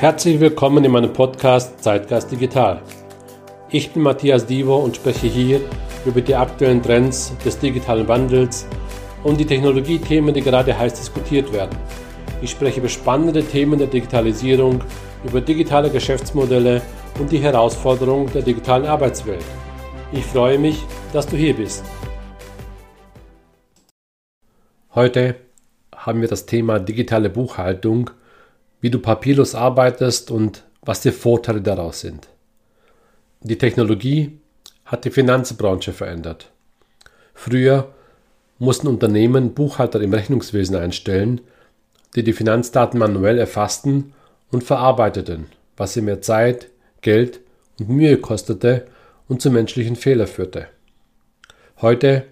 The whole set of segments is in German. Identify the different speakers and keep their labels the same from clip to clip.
Speaker 1: Herzlich willkommen in meinem Podcast Zeitgeist Digital. Ich bin Matthias Divo und spreche hier über die aktuellen Trends des digitalen Wandels und die Technologiethemen, die gerade heiß diskutiert werden. Ich spreche über spannende Themen der Digitalisierung, über digitale Geschäftsmodelle und die Herausforderungen der digitalen Arbeitswelt. Ich freue mich, dass du hier bist. Heute haben wir das Thema digitale Buchhaltung, wie du papierlos arbeitest und was die Vorteile daraus sind. Die Technologie hat die Finanzbranche verändert. Früher mussten Unternehmen Buchhalter im Rechnungswesen einstellen, die die Finanzdaten manuell erfassten und verarbeiteten, was sie mehr Zeit, Geld und Mühe kostete und zu menschlichen Fehlern führte. Heute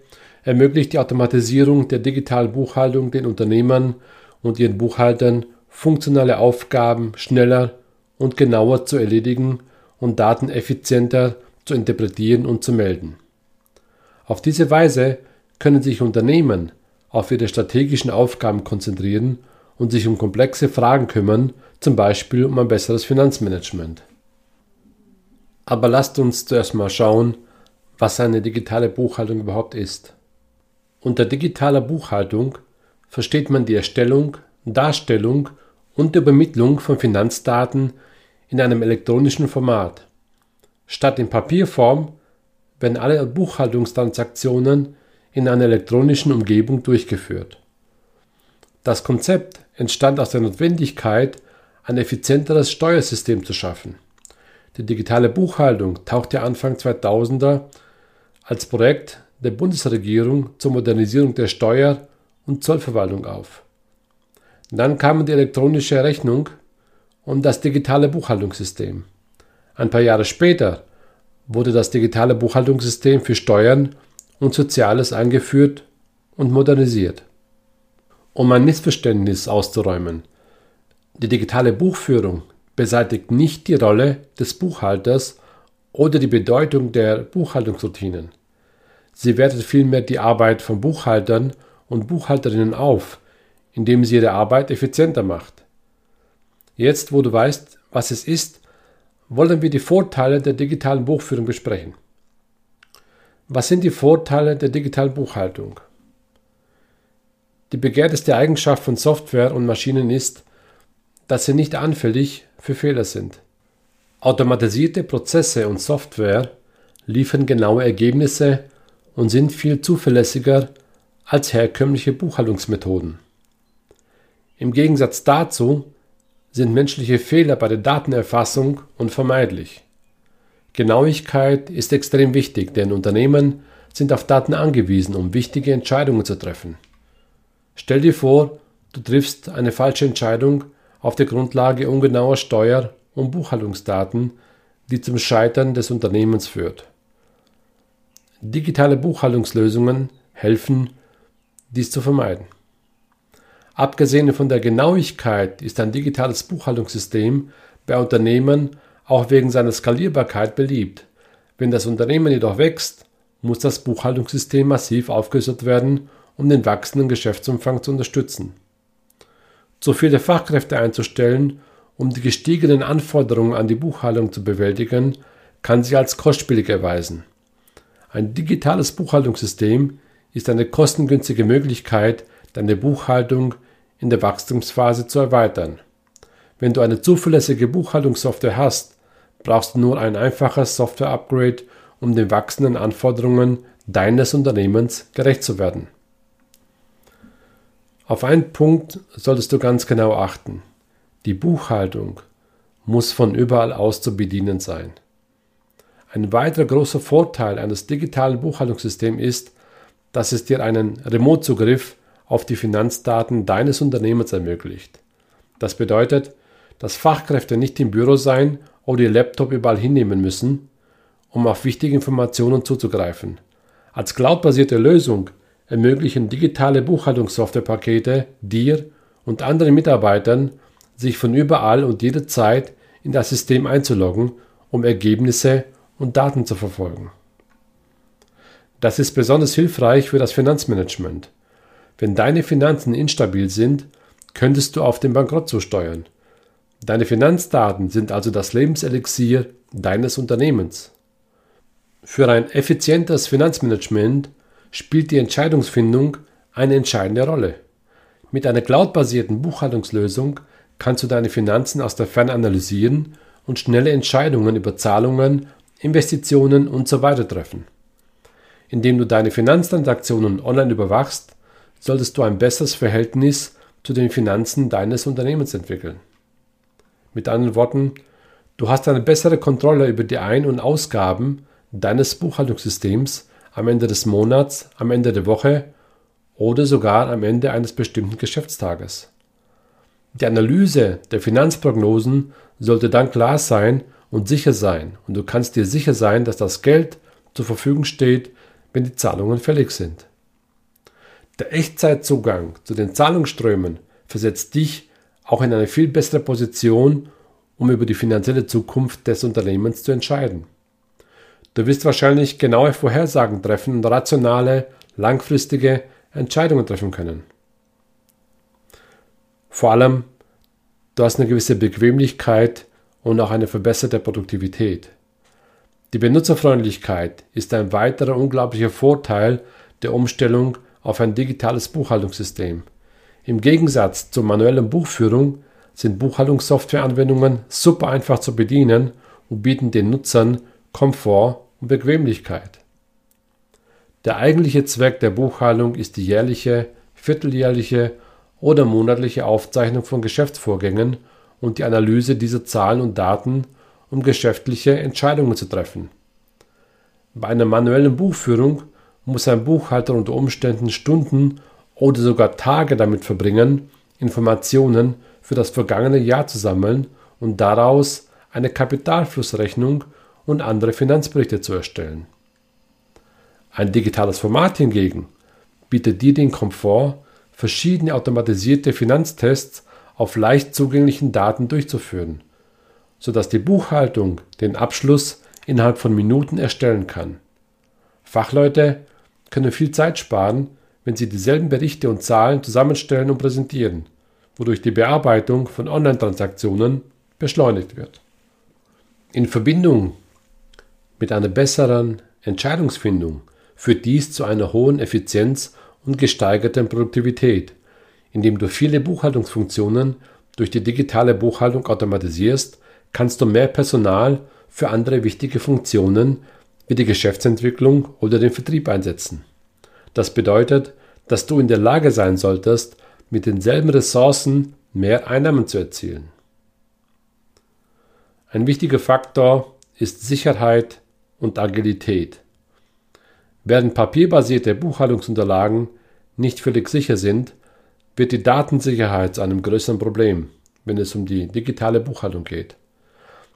Speaker 1: ermöglicht die Automatisierung der digitalen Buchhaltung den Unternehmern und ihren Buchhaltern funktionale Aufgaben schneller und genauer zu erledigen und Daten effizienter zu interpretieren und zu melden. Auf diese Weise können sich Unternehmen auf ihre strategischen Aufgaben konzentrieren und sich um komplexe Fragen kümmern, zum Beispiel um ein besseres Finanzmanagement. Aber lasst uns zuerst mal schauen, was eine digitale Buchhaltung überhaupt ist. Unter digitaler Buchhaltung versteht man die Erstellung, Darstellung und die Übermittlung von Finanzdaten in einem elektronischen Format. Statt in Papierform werden alle Buchhaltungstransaktionen in einer elektronischen Umgebung durchgeführt. Das Konzept entstand aus der Notwendigkeit, ein effizienteres Steuersystem zu schaffen. Die digitale Buchhaltung tauchte Anfang 2000er als Projekt der Bundesregierung zur Modernisierung der Steuer- und Zollverwaltung auf. Dann kamen die elektronische Rechnung und das digitale Buchhaltungssystem. Ein paar Jahre später wurde das digitale Buchhaltungssystem für Steuern und Soziales eingeführt und modernisiert. Um ein Missverständnis auszuräumen. Die digitale Buchführung beseitigt nicht die Rolle des Buchhalters oder die Bedeutung der Buchhaltungsroutinen. Sie wertet vielmehr die Arbeit von Buchhaltern und Buchhalterinnen auf, indem sie ihre Arbeit effizienter macht. Jetzt, wo du weißt, was es ist, wollen wir die Vorteile der digitalen Buchführung besprechen. Was sind die Vorteile der digitalen Buchhaltung? Die begehrteste Eigenschaft von Software und Maschinen ist, dass sie nicht anfällig für Fehler sind. Automatisierte Prozesse und Software liefern genaue Ergebnisse und sind viel zuverlässiger als herkömmliche Buchhaltungsmethoden. Im Gegensatz dazu sind menschliche Fehler bei der Datenerfassung unvermeidlich. Genauigkeit ist extrem wichtig, denn Unternehmen sind auf Daten angewiesen, um wichtige Entscheidungen zu treffen. Stell dir vor, du triffst eine falsche Entscheidung auf der Grundlage ungenauer Steuer- und Buchhaltungsdaten, die zum Scheitern des Unternehmens führt. Digitale Buchhaltungslösungen helfen, dies zu vermeiden. Abgesehen von der Genauigkeit ist ein digitales Buchhaltungssystem bei Unternehmen auch wegen seiner Skalierbarkeit beliebt. Wenn das Unternehmen jedoch wächst, muss das Buchhaltungssystem massiv aufgerüstet werden, um den wachsenden Geschäftsumfang zu unterstützen. Zu viele Fachkräfte einzustellen, um die gestiegenen Anforderungen an die Buchhaltung zu bewältigen, kann sich als kostspielig erweisen. Ein digitales Buchhaltungssystem ist eine kostengünstige Möglichkeit, deine Buchhaltung in der Wachstumsphase zu erweitern. Wenn du eine zuverlässige Buchhaltungssoftware hast, brauchst du nur ein einfaches Software-Upgrade, um den wachsenden Anforderungen deines Unternehmens gerecht zu werden. Auf einen Punkt solltest du ganz genau achten. Die Buchhaltung muss von überall aus zu bedienen sein. Ein weiterer großer Vorteil eines digitalen Buchhaltungssystems ist, dass es dir einen Remote-Zugriff auf die Finanzdaten deines Unternehmens ermöglicht. Das bedeutet, dass Fachkräfte nicht im Büro sein oder ihr Laptop überall hinnehmen müssen, um auf wichtige Informationen zuzugreifen. Als cloudbasierte Lösung ermöglichen digitale Buchhaltungssoftwarepakete dir und anderen Mitarbeitern, sich von überall und jederzeit in das System einzuloggen, um Ergebnisse und Daten zu verfolgen. Das ist besonders hilfreich für das Finanzmanagement. Wenn deine Finanzen instabil sind, könntest du auf den Bankrott zusteuern. Deine Finanzdaten sind also das Lebenselixier deines Unternehmens. Für ein effizientes Finanzmanagement spielt die Entscheidungsfindung eine entscheidende Rolle. Mit einer cloudbasierten Buchhaltungslösung kannst du deine Finanzen aus der Ferne analysieren und schnelle Entscheidungen über Zahlungen, Investitionen usw. So treffen. Indem du deine Finanztransaktionen online überwachst, solltest du ein besseres Verhältnis zu den Finanzen deines Unternehmens entwickeln. Mit anderen Worten, du hast eine bessere Kontrolle über die Ein- und Ausgaben deines Buchhaltungssystems am Ende des Monats, am Ende der Woche oder sogar am Ende eines bestimmten Geschäftstages. Die Analyse der Finanzprognosen sollte dann klar sein und sicher sein und du kannst dir sicher sein, dass das Geld zur Verfügung steht, wenn die Zahlungen fällig sind. Der Echtzeitzugang zu den Zahlungsströmen versetzt dich auch in eine viel bessere Position, um über die finanzielle Zukunft des Unternehmens zu entscheiden. Du wirst wahrscheinlich genaue Vorhersagen treffen und rationale, langfristige Entscheidungen treffen können. Vor allem, du hast eine gewisse Bequemlichkeit und auch eine verbesserte Produktivität. Die Benutzerfreundlichkeit ist ein weiterer unglaublicher Vorteil der Umstellung auf ein digitales Buchhaltungssystem. Im Gegensatz zur manuellen Buchführung sind Buchhaltungssoftwareanwendungen super einfach zu bedienen und bieten den Nutzern Komfort und Bequemlichkeit. Der eigentliche Zweck der Buchhaltung ist die jährliche, vierteljährliche oder monatliche Aufzeichnung von Geschäftsvorgängen und die Analyse dieser Zahlen und Daten, um geschäftliche Entscheidungen zu treffen. Bei einer manuellen Buchführung muss ein Buchhalter unter Umständen Stunden oder sogar Tage damit verbringen, Informationen für das vergangene Jahr zu sammeln und daraus eine Kapitalflussrechnung und andere Finanzberichte zu erstellen. Ein digitales Format hingegen bietet dir den Komfort, verschiedene automatisierte Finanztests auf leicht zugänglichen Daten durchzuführen, sodass die Buchhaltung den Abschluss innerhalb von Minuten erstellen kann. Fachleute können viel Zeit sparen, wenn sie dieselben Berichte und Zahlen zusammenstellen und präsentieren, wodurch die Bearbeitung von Online-Transaktionen beschleunigt wird. In Verbindung mit einer besseren Entscheidungsfindung führt dies zu einer hohen Effizienz und gesteigerten Produktivität, indem du viele Buchhaltungsfunktionen durch die digitale Buchhaltung automatisierst, kannst du mehr Personal für andere wichtige Funktionen wie die Geschäftsentwicklung oder den Vertrieb einsetzen. Das bedeutet, dass du in der Lage sein solltest, mit denselben Ressourcen mehr Einnahmen zu erzielen. Ein wichtiger Faktor ist Sicherheit und Agilität. Während papierbasierte Buchhaltungsunterlagen nicht völlig sicher sind, wird die Datensicherheit zu einem größeren Problem, wenn es um die digitale Buchhaltung geht.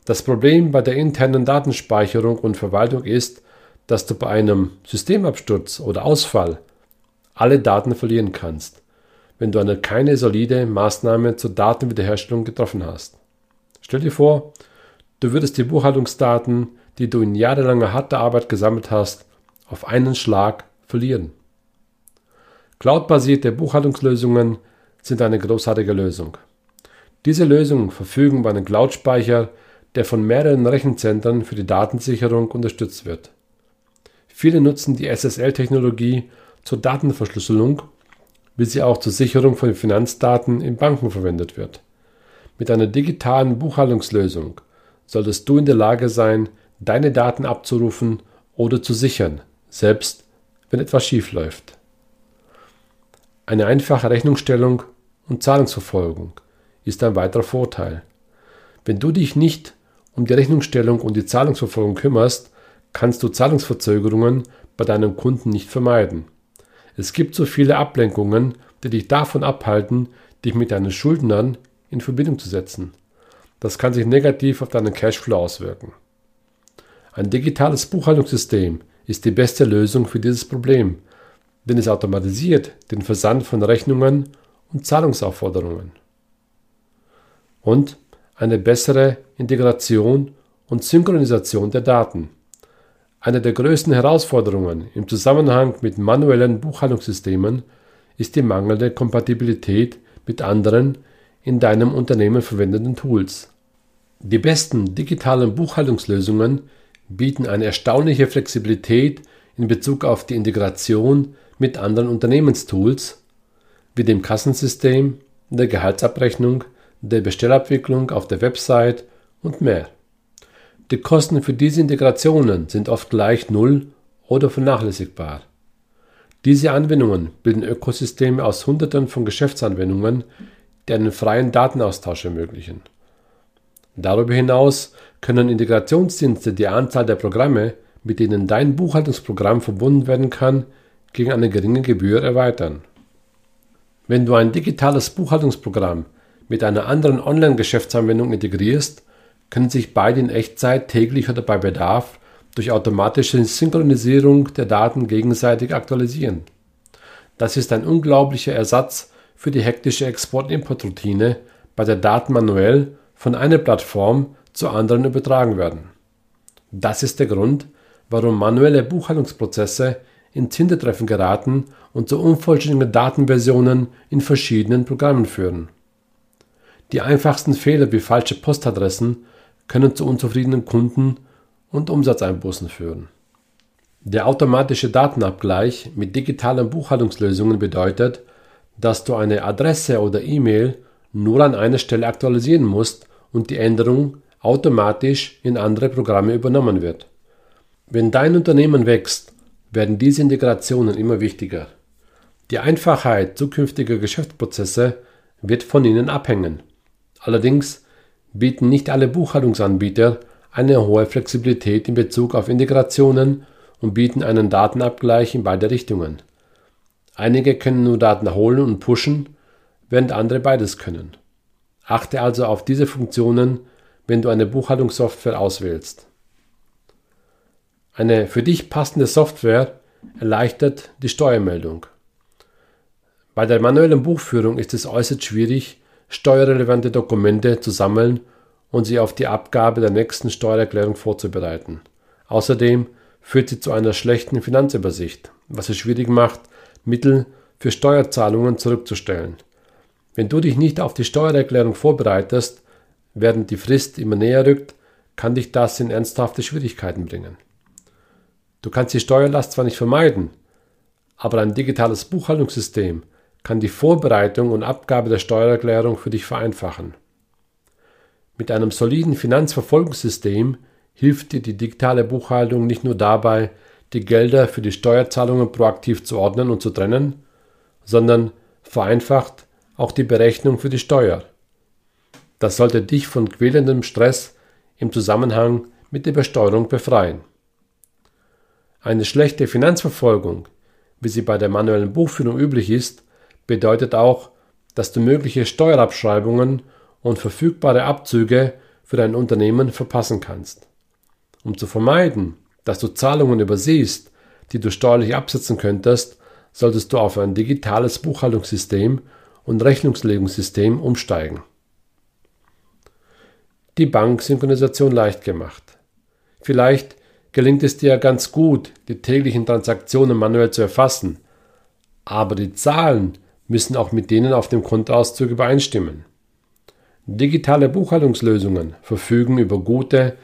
Speaker 1: Das Problem bei der internen Datenspeicherung und Verwaltung ist, dass du bei einem Systemabsturz oder Ausfall alle Daten verlieren kannst, wenn du eine keine solide Maßnahme zur Datenwiederherstellung getroffen hast. Stell dir vor, du würdest die Buchhaltungsdaten, die du in jahrelanger harter Arbeit gesammelt hast, auf einen Schlag verlieren. Cloud-basierte Buchhaltungslösungen sind eine großartige Lösung. Diese Lösungen verfügen über einen Cloud-Speicher, der von mehreren Rechenzentren für die Datensicherung unterstützt wird. Viele nutzen die SSL-Technologie zur Datenverschlüsselung, wie sie auch zur Sicherung von Finanzdaten in Banken verwendet wird. Mit einer digitalen Buchhaltungslösung solltest du in der Lage sein, deine Daten abzurufen oder zu sichern, selbst wenn etwas schief läuft. Eine einfache Rechnungsstellung und Zahlungsverfolgung ist ein weiterer Vorteil. Wenn du dich nicht um die Rechnungsstellung und die Zahlungsverfolgung kümmerst, kannst du Zahlungsverzögerungen bei deinem Kunden nicht vermeiden. Es gibt so viele Ablenkungen, die dich davon abhalten, dich mit deinen Schuldnern in Verbindung zu setzen. Das kann sich negativ auf deinen Cashflow auswirken. Ein digitales Buchhaltungssystem ist die beste Lösung für dieses Problem, denn es automatisiert den Versand von Rechnungen und Zahlungsaufforderungen. Und eine bessere Integration und Synchronisation der Daten. Eine der größten Herausforderungen im Zusammenhang mit manuellen Buchhaltungssystemen ist die mangelnde Kompatibilität mit anderen in deinem Unternehmen verwendeten Tools. Die besten digitalen Buchhaltungslösungen bieten eine erstaunliche Flexibilität in Bezug auf die Integration mit anderen Unternehmenstools wie dem Kassensystem, der Gehaltsabrechnung, der Bestellabwicklung auf der Website und mehr. Die Kosten für diese Integrationen sind oft gleich null oder vernachlässigbar. Diese Anwendungen bilden Ökosysteme aus Hunderten von Geschäftsanwendungen, die einen freien Datenaustausch ermöglichen. Darüber hinaus können Integrationsdienste die Anzahl der Programme, mit denen dein Buchhaltungsprogramm verbunden werden kann, gegen eine geringe Gebühr erweitern. Wenn du ein digitales Buchhaltungsprogramm mit einer anderen Online-Geschäftsanwendung integrierst, können sich beide in Echtzeit täglich oder bei Bedarf durch automatische Synchronisierung der Daten gegenseitig aktualisieren. Das ist ein unglaublicher Ersatz für die hektische Export-Import-Routine, bei der Daten manuell von einer Plattform zur anderen übertragen werden. Das ist der Grund, warum manuelle Buchhaltungsprozesse ins Hintertreffen geraten und zu unvollständigen Datenversionen in verschiedenen Programmen führen. Die einfachsten Fehler wie falsche Postadressen können zu unzufriedenen Kunden und Umsatzeinbußen führen. Der automatische Datenabgleich mit digitalen Buchhaltungslösungen bedeutet, dass du eine Adresse oder E-Mail nur an einer Stelle aktualisieren musst und die Änderung automatisch in andere Programme übernommen wird. Wenn dein Unternehmen wächst, werden diese Integrationen immer wichtiger. Die Einfachheit zukünftiger Geschäftsprozesse wird von ihnen abhängen. Allerdings bieten nicht alle Buchhaltungsanbieter eine hohe Flexibilität in Bezug auf Integrationen und bieten einen Datenabgleich in beide Richtungen. Einige können nur Daten holen und pushen, während andere beides können. Achte also auf diese Funktionen, wenn du eine Buchhaltungssoftware auswählst. Eine für dich passende Software erleichtert die Steuermeldung. Bei der manuellen Buchführung ist es äußerst schwierig, steuerrelevante Dokumente zu sammeln und sie auf die Abgabe der nächsten Steuererklärung vorzubereiten. Außerdem führt sie zu einer schlechten Finanzübersicht, was es schwierig macht, Mittel für Steuerzahlungen zurückzustellen. Wenn du dich nicht auf die Steuererklärung vorbereitest, während die Frist immer näher rückt, kann dich das in ernsthafte Schwierigkeiten bringen. Du kannst die Steuerlast zwar nicht vermeiden, aber ein digitales Buchhaltungssystem kann die Vorbereitung und Abgabe der Steuererklärung für dich vereinfachen. Mit einem soliden Finanzverfolgungssystem hilft dir die digitale Buchhaltung nicht nur dabei, die Gelder für die Steuerzahlungen proaktiv zu ordnen und zu trennen, sondern vereinfacht auch die Berechnung für die Steuer. Das sollte dich von quälendem Stress im Zusammenhang mit der Besteuerung befreien. Eine schlechte Finanzverfolgung, wie sie bei der manuellen Buchführung üblich ist, bedeutet auch, dass du mögliche Steuerabschreibungen und verfügbare Abzüge für dein Unternehmen verpassen kannst. Um zu vermeiden, dass du Zahlungen übersiehst, die du steuerlich absetzen könntest, solltest du auf ein digitales Buchhaltungssystem und Rechnungslegungssystem umsteigen. Die Banksynchronisation leicht gemacht. Vielleicht gelingt es dir ganz gut, die täglichen Transaktionen manuell zu erfassen, aber die Zahlen müssen auch mit denen auf dem Kontoauszug übereinstimmen. Digitale Buchhaltungslösungen verfügen über gute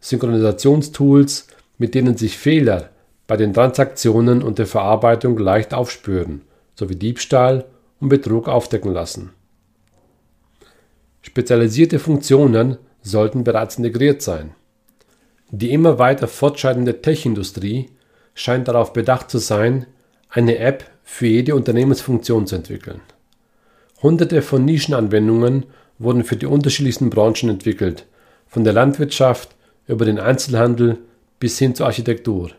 Speaker 1: Synchronisationstools, mit denen sich Fehler bei den Transaktionen und der Verarbeitung leicht aufspüren, sowie Diebstahl und Betrug aufdecken lassen. Spezialisierte Funktionen sollten bereits integriert sein. Die immer weiter fortschreitende Tech-Industrie scheint darauf bedacht zu sein, eine App für jede Unternehmensfunktion zu entwickeln. Hunderte von Nischenanwendungen wurden für die unterschiedlichsten Branchen entwickelt, von der Landwirtschaft über den Einzelhandel bis hin zur Architektur.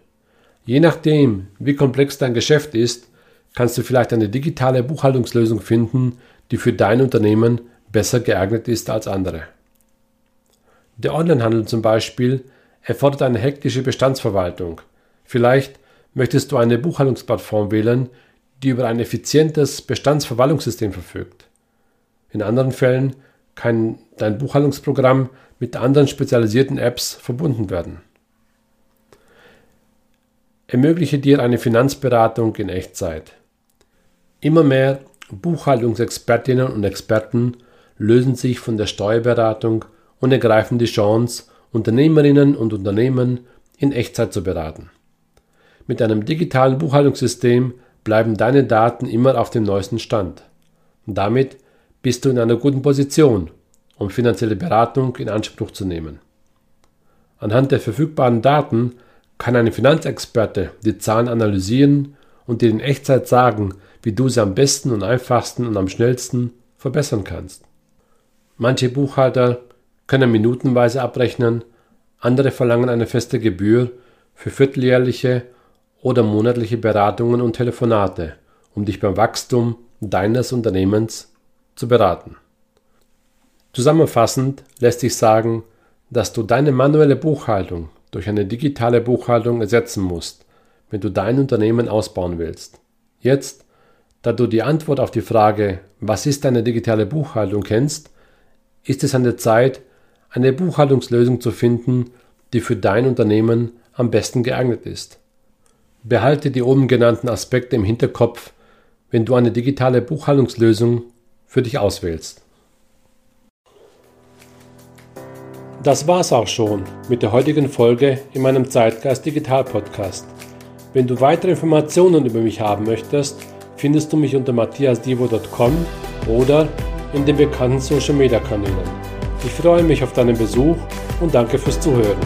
Speaker 1: Je nachdem, wie komplex dein Geschäft ist, kannst du vielleicht eine digitale Buchhaltungslösung finden, die für dein Unternehmen besser geeignet ist als andere. Der Onlinehandel zum Beispiel erfordert eine hektische Bestandsverwaltung. Vielleicht möchtest du eine Buchhaltungsplattform wählen, die über ein effizientes Bestandsverwaltungssystem verfügt. In anderen Fällen kann dein Buchhaltungsprogramm mit anderen spezialisierten Apps verbunden werden. Ermögliche dir eine Finanzberatung in Echtzeit. Immer mehr Buchhaltungsexpertinnen und Experten lösen sich von der Steuerberatung und ergreifen die Chance, Unternehmerinnen und Unternehmen in Echtzeit zu beraten. Mit einem digitalen Buchhaltungssystem bleiben deine Daten immer auf dem neuesten Stand. Und damit bist du in einer guten Position, um finanzielle Beratung in Anspruch zu nehmen. Anhand der verfügbaren Daten kann ein Finanzexperte die Zahlen analysieren und dir in Echtzeit sagen, wie du sie am besten und einfachsten und am schnellsten verbessern kannst. Manche Buchhalter können minutenweise abrechnen, andere verlangen eine feste Gebühr für vierteljährliche oder monatliche Beratungen und Telefonate, um dich beim Wachstum deines Unternehmens zu beraten. Zusammenfassend lässt sich sagen, dass du deine manuelle Buchhaltung durch eine digitale Buchhaltung ersetzen musst, wenn du dein Unternehmen ausbauen willst. Jetzt, da du die Antwort auf die Frage, was ist eine digitale Buchhaltung kennst, ist es an der Zeit, eine Buchhaltungslösung zu finden, die für dein Unternehmen am besten geeignet ist. Behalte die oben genannten Aspekte im Hinterkopf, wenn du eine digitale Buchhaltungslösung für dich auswählst. Das war's auch schon mit der heutigen Folge in meinem Zeitgeist Digital Podcast. Wenn du weitere Informationen über mich haben möchtest, findest du mich unter matthiasdivo.com oder in den bekannten Social Media Kanälen. Ich freue mich auf deinen Besuch und danke fürs Zuhören.